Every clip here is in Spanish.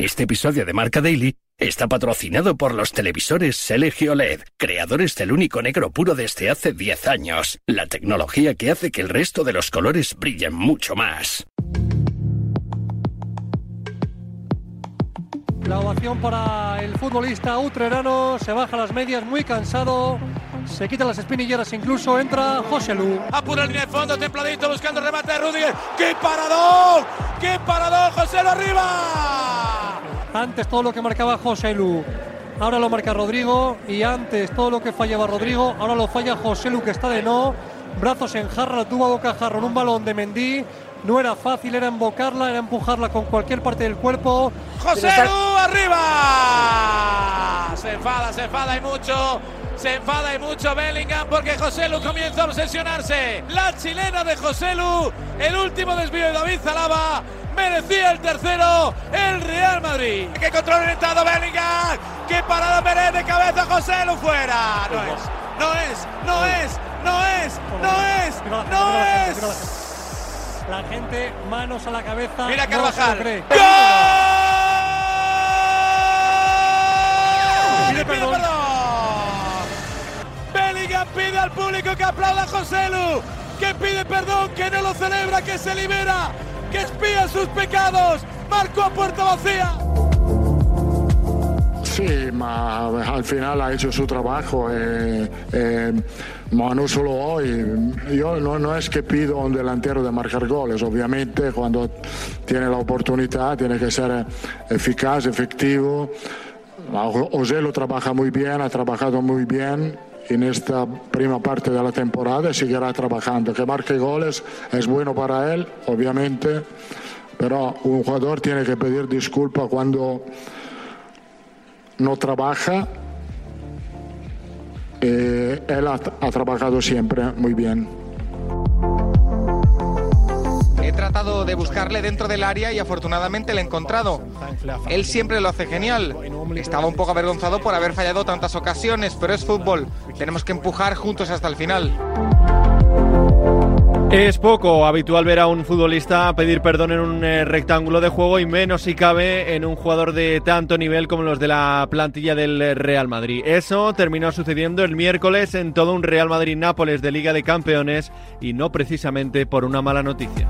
Este episodio de Marca Daily está patrocinado por los televisores Selegio LED, creadores del único negro puro desde hace 10 años, la tecnología que hace que el resto de los colores brillen mucho más. La ovación para el futbolista utrerano, se baja las medias muy cansado, se quita las espinilleras incluso, entra José Lu. Apura el línea de fondo, templadito, buscando el remate de Rudiger. ¡Qué paradón! ¡Qué paradón, José Lu arriba! Antes todo lo que marcaba José Lu, ahora lo marca Rodrigo y antes todo lo que fallaba Rodrigo, ahora lo falla José Lu que está de no. Brazos en jarra, tuvo a boca jarro en un balón de Mendy. No era fácil, era embocarla, era empujarla con cualquier parte del cuerpo. ¡José Lu arriba! Se enfada, se enfada y mucho. Se enfada y mucho Bellingham porque José Lu comienza a obsesionarse. La chilena de José Lu, el último desvío de David Zalaba, merecía el tercero, el Real Madrid. ¡Qué control orientado Bellingham! ¡Qué parada Pérez de cabeza José Lu fuera! No es, no es, no es, no es, no es, no es. La gente, manos a la cabeza. Mira Carvajal. ¡Gol! Pide ¡Le pide perdón. perdón! Bellingham pide al público que aplauda a José Lu, que pide perdón, que no lo celebra, que se libera, que expía sus pecados. Marcó a puerta vacía. Sì, ma al finale ha hecho su trabajo, eh, eh, ma no solo hoy. Yo no, no es que pido a un delantero de marcar goles, obviamente cuando tiene la oportunidad tiene que ser eficaz, efectivo. José lo trabaja muy bien, ha trabajado muy bien en esta prima parte de la temporada seguirá trabajando. Que marque goles es bueno para él, obviamente, pero un jugador tiene que pedir disculpas cuando no trabaja. Eh, él ha trabajado siempre muy bien. De buscarle dentro del área y afortunadamente le he encontrado. Él siempre lo hace genial. Estaba un poco avergonzado por haber fallado tantas ocasiones, pero es fútbol. Tenemos que empujar juntos hasta el final. Es poco habitual ver a un futbolista pedir perdón en un eh, rectángulo de juego y menos si cabe en un jugador de tanto nivel como los de la plantilla del Real Madrid. Eso terminó sucediendo el miércoles en todo un Real Madrid-Nápoles de Liga de Campeones y no precisamente por una mala noticia.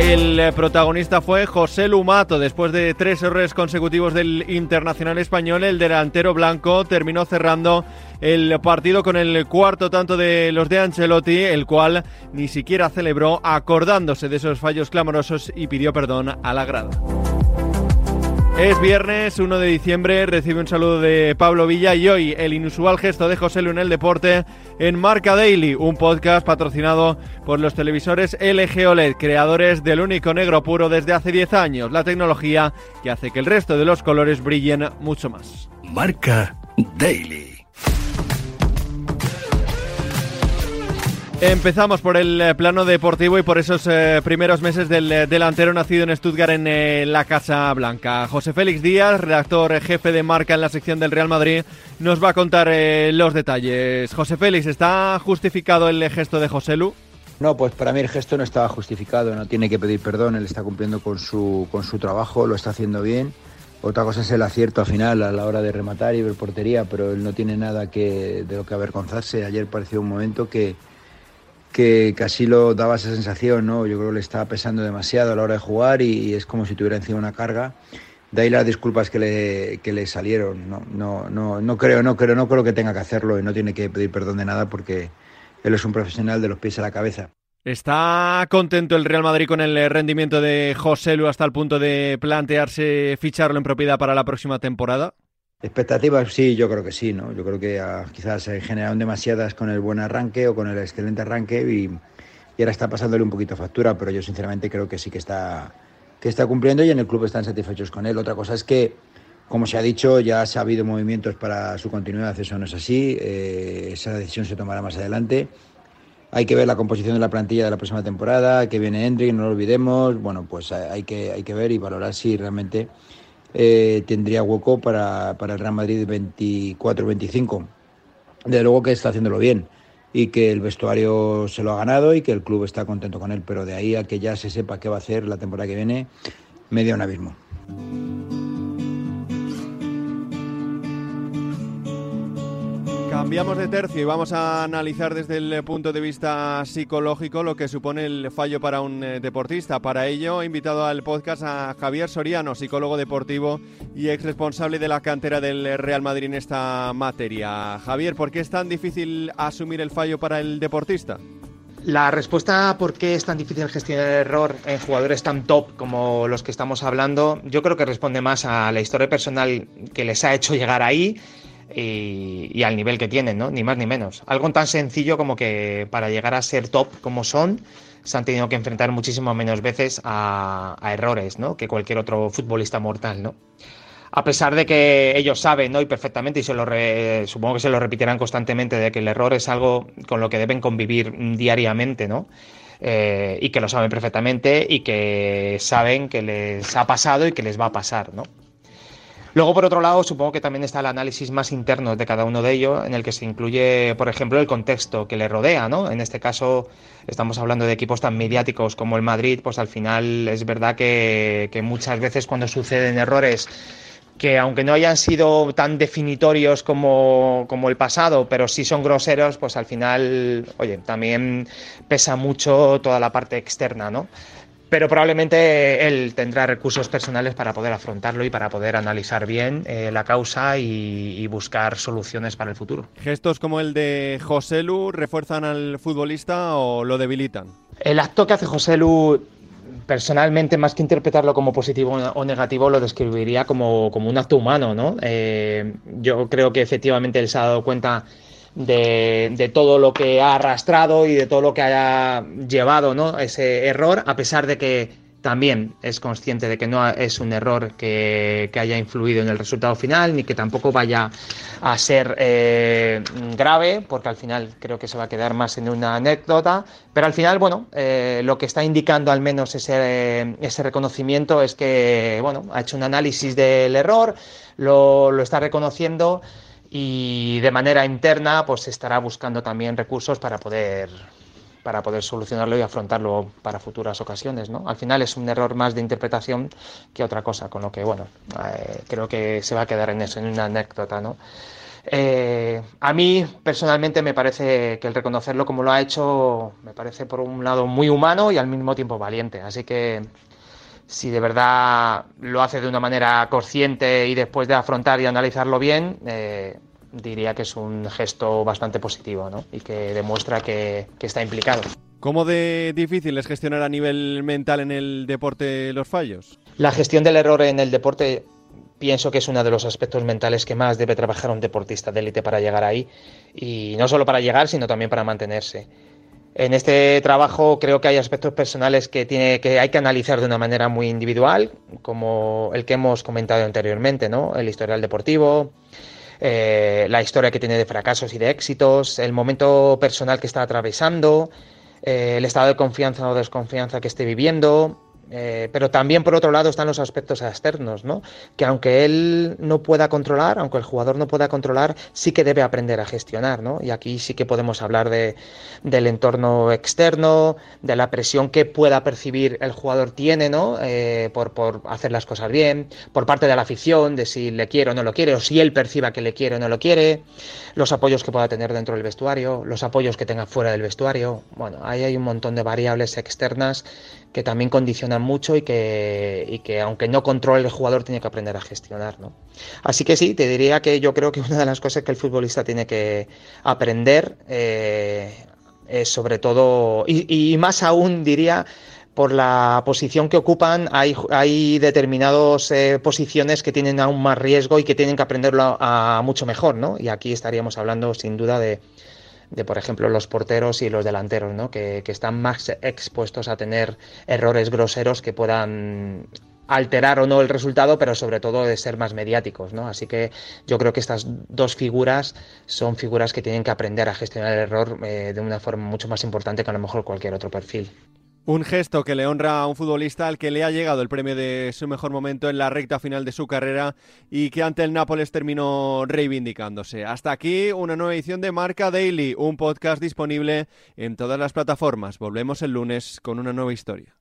El eh, protagonista fue José Lumato. Después de tres errores consecutivos del internacional español, el delantero blanco terminó cerrando el partido con el cuarto tanto de los de Ancelotti, el cual ni siquiera celebró acordándose de esos fallos clamorosos y pidió perdón a la grada. Es viernes 1 de diciembre, recibe un saludo de Pablo Villa y hoy el inusual gesto de José Lu en el deporte en Marca Daily, un podcast patrocinado por los televisores LG OLED, creadores del único negro puro desde hace 10 años, la tecnología que hace que el resto de los colores brillen mucho más. Marca Daily. Empezamos por el eh, plano deportivo y por esos eh, primeros meses del eh, delantero nacido en Stuttgart en la Casa Blanca. José Félix Díaz, redactor jefe de marca en la sección del Real Madrid, nos va a contar los detalles. José Félix, ¿está justificado el gesto de José Lu? No, pues para mí el gesto no estaba justificado, no tiene que pedir perdón, él está cumpliendo con su, con su trabajo, lo está haciendo bien. Otra cosa es el acierto al final a la hora de rematar y ver portería, pero él no tiene nada que, de lo que avergonzarse. Ayer pareció un momento que, que casi lo daba esa sensación, ¿no? Yo creo que le estaba pesando demasiado a la hora de jugar y, es como si tuviera encima una carga. De ahí las disculpas que le, que le salieron. No, no, no, no creo, no creo, no creo que tenga que hacerlo y no tiene que pedir perdón de nada porque él es un profesional de los pies a la cabeza. ¿Está contento el Real Madrid con el rendimiento de José Lu hasta el punto de plantearse ficharlo en propiedad para la próxima temporada? Expectativas, sí, yo creo que sí, ¿no? Yo creo que ah, quizás se generaron demasiadas con el buen arranque o con el excelente arranque y, ahora está pasándole un poquito factura, pero yo sinceramente creo que sí que está, que está cumpliendo y en el club están satisfechos con él. Otra cosa es que, como se ha dicho, ya ha habido movimientos para su continuidad, eso no es así, eh, esa decisión se tomará más adelante. Hay que ver la composición de la plantilla de la próxima temporada, que viene Hendrik, no lo olvidemos. Bueno, pues hay que, hay que ver y valorar si realmente eh, tendría hueco para, para el Real Madrid 24-25. De luego que está haciéndolo bien y que el vestuario se lo ha ganado y que el club está contento con él, pero de ahí a que ya se sepa qué va a hacer la temporada que viene, medio un abismo. Cambiamos de tercio y vamos a analizar desde el punto de vista psicológico lo que supone el fallo para un eh, deportista. Para ello he invitado al podcast a Javier Soriano, psicólogo deportivo y ex responsable de la cantera del Real Madrid en esta materia. Javier, ¿por qué es tan difícil asumir el fallo para el deportista? La respuesta a por qué es tan difícil gestionar el error en jugadores tan top como los que estamos hablando, yo creo que responde más a la historia personal que les ha hecho llegar ahí y, al nivel que tienen, ¿no? Ni más ni menos. Algo tan sencillo como que para llegar a ser top como son, se han tenido que enfrentar muchísimo menos veces a, errores, ¿no? Que cualquier otro futbolista mortal, ¿no? A pesar de que ellos saben, ¿no? Y perfectamente, y se lo supongo que se lo repetirán constantemente, de que el error es algo con lo que deben convivir diariamente, ¿no? Eh, y que lo saben perfectamente y que saben que les ha pasado y que les va a pasar, ¿no? Luego, por otro lado, supongo que también está el análisis más interno de cada uno de ellos, en el que se incluye, por ejemplo, el contexto que le rodea, ¿no? En este caso, estamos hablando de equipos tan mediáticos como el Madrid, pues al final es verdad que, muchas veces cuando suceden errores que aunque no hayan sido tan definitorios como, como, el pasado, pero sí son groseros, pues al final, oye, también pesa mucho toda la parte externa, ¿no? Pero probablemente él tendrá recursos personales para poder afrontarlo y para poder analizar bien eh, la causa y, buscar soluciones para el futuro. ¿Gestos como el de José Lu refuerzan al futbolista o lo debilitan? El acto que hace José Lu, personalmente, más que interpretarlo como positivo o negativo, lo describiría como, un acto humano. ¿no? Eh, yo creo que efectivamente él se ha dado cuenta de, todo lo que ha arrastrado y de todo lo que haya llevado ¿no? ese error, a pesar de que también es consciente de que no es un error que, haya influido en el resultado final, ni que tampoco vaya a ser eh, grave, porque al final creo que se va a quedar más en una anécdota, pero al final, bueno, eh, lo que está indicando al menos ese, ese reconocimiento es que, bueno, ha hecho un análisis del error, lo, lo está reconociendo y de manera interna pues estará buscando también recursos para poder para poder solucionarlo y afrontarlo para futuras ocasiones, ¿no? Al final es un error más de interpretación que otra cosa, con lo que, bueno, eh, creo que se va a quedar en eso, en una anécdota, ¿no? Eh, a mí personalmente me parece que el reconocerlo como lo ha hecho me parece por un lado muy humano y al mismo tiempo valiente, así que si de verdad lo hace de una manera consciente y después de afrontar y analizarlo bien, eh, diría que es un gesto bastante positivo ¿no? y que demuestra que, está implicado. ¿Cómo de difícil es gestionar a nivel mental en el deporte los fallos? La gestión del error en el deporte pienso que es uno de los aspectos mentales que más debe trabajar un deportista de élite para llegar ahí y no solo para llegar, sino también para mantenerse. En este trabajo creo que hay aspectos personales que, tiene, que hay que analizar de una manera muy individual, como el que hemos comentado anteriormente, ¿no? El historial deportivo, eh, la historia que tiene de fracasos y de éxitos, el momento personal que está atravesando, eh, el estado de confianza o desconfianza que esté viviendo, eh, pero también, por otro lado, están los aspectos externos, ¿no? Que aunque él no pueda controlar, aunque el jugador no pueda controlar, sí que debe aprender a gestionar, ¿no? Y aquí sí que podemos hablar de, del entorno externo, de la presión que pueda percibir el jugador tiene, ¿no? Eh, por, por hacer las cosas bien, por parte de la afición, de si le quiere o no lo quiere, o si él perciba que le quiere o no lo quiere, los apoyos que pueda tener dentro del vestuario, los apoyos que tenga fuera del vestuario. Bueno, ahí hay un montón de variables externas que también condicionan mucho y que, y que aunque no controle el jugador tiene que aprender a gestionar. ¿no? Así que sí, te diría que yo creo que una de las cosas que el futbolista tiene que aprender eh, es sobre todo, y, más aún diría, por la posición que ocupan, hay, hay determinadas eh, posiciones que tienen aún más riesgo y que tienen que aprenderlo a, mucho mejor, ¿no? Y aquí estaríamos hablando sin duda de, de, por ejemplo, los porteros y los delanteros, ¿no? que, están más expuestos a tener errores groseros que puedan alterar o no el resultado, pero sobre todo de ser más mediáticos, ¿no? Así que yo creo que estas dos figuras son figuras que tienen que aprender a gestionar el error eh, de una forma mucho más importante que a lo mejor cualquier otro perfil. Un gesto que le honra a un futbolista al que le ha llegado el premio de su mejor momento en la recta final de su carrera y que ante el Nápoles terminó reivindicándose. Hasta aquí una nueva edición de Marca Daily, un podcast disponible en todas las plataformas. Volvemos el lunes con una nueva historia.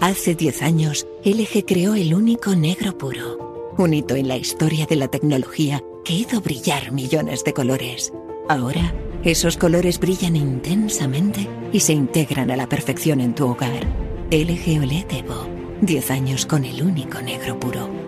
Hace 10 años, LG creó el único negro puro, un hito en la historia de la tecnología que hizo brillar millones de colores. Ahora, esos colores brillan intensamente y se integran a la perfección en tu hogar. LG OLED Evo. 10 años con el único negro puro.